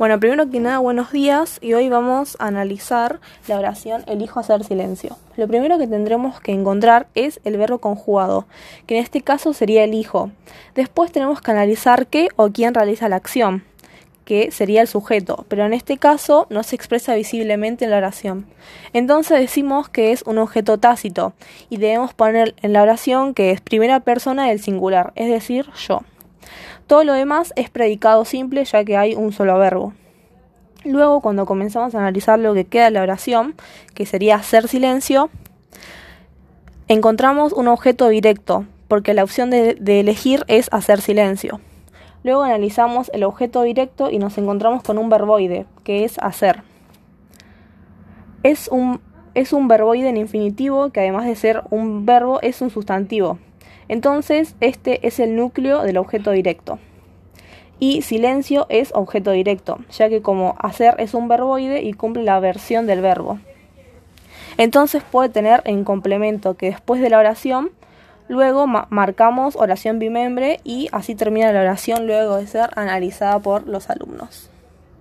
Bueno, primero que nada, buenos días y hoy vamos a analizar la oración elijo hacer silencio. Lo primero que tendremos que encontrar es el verbo conjugado, que en este caso sería elijo. Después tenemos que analizar qué o quién realiza la acción, que sería el sujeto, pero en este caso no se expresa visiblemente en la oración. Entonces decimos que es un objeto tácito y debemos poner en la oración que es primera persona del singular, es decir, yo. Todo lo demás es predicado simple ya que hay un solo verbo. Luego, cuando comenzamos a analizar lo que queda de la oración, que sería hacer silencio, encontramos un objeto directo, porque la opción de, elegir es hacer silencio. Luego analizamos el objeto directo y nos encontramos con un verboide, que es hacer. Es un, es un verboide en infinitivo que además de ser un verbo es un sustantivo. Entonces, este es el núcleo del objeto directo. Y silencio es objeto directo, ya que como hacer es un verboide y cumple la versión del verbo. Entonces puede tener en complemento que después de la oración, luego ma marcamos oración bimembre y así termina la oración luego de ser analizada por los alumnos.